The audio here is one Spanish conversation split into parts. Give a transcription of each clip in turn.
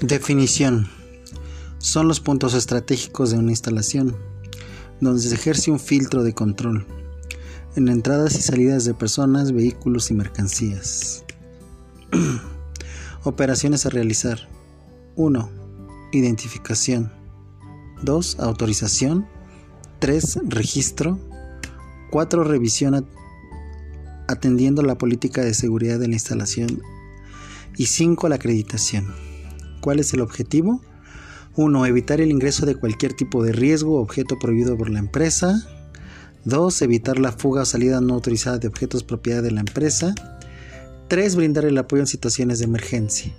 Definición. Son los puntos estratégicos de una instalación, donde se ejerce un filtro de control en entradas y salidas de personas, vehículos y mercancías. Operaciones a realizar. 1. Identificación. 2. Autorización. 3. Registro. 4. Revisión atendiendo la política de seguridad de la instalación. Y 5. La acreditación. ¿Cuál es el objetivo? 1. Evitar el ingreso de cualquier tipo de riesgo o objeto prohibido por la empresa. 2. Evitar la fuga o salida no autorizada de objetos propiedad de la empresa. 3. Brindar el apoyo en situaciones de emergencia.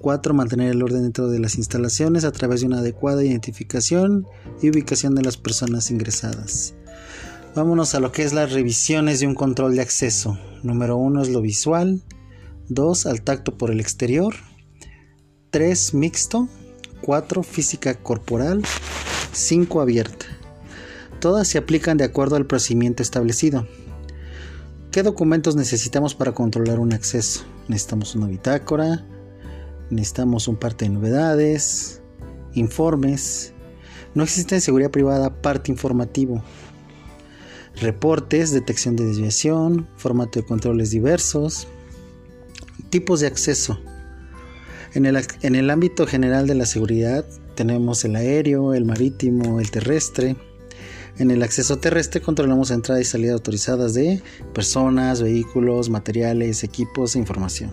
4. Mantener el orden dentro de las instalaciones a través de una adecuada identificación y ubicación de las personas ingresadas. Vámonos a lo que es las revisiones de un control de acceso. Número 1 es lo visual. 2. Al tacto por el exterior. 3 mixto, 4 física corporal, 5 abierta. Todas se aplican de acuerdo al procedimiento establecido. ¿Qué documentos necesitamos para controlar un acceso? Necesitamos una bitácora, necesitamos un parte de novedades, informes. No existe en seguridad privada parte informativo. Reportes, detección de desviación, formato de controles diversos, tipos de acceso en el, ámbito general de la seguridad tenemos el aéreo, el marítimo, el terrestre. En el acceso terrestre controlamos entrada y salida autorizadas de personas, vehículos, materiales, equipos e información.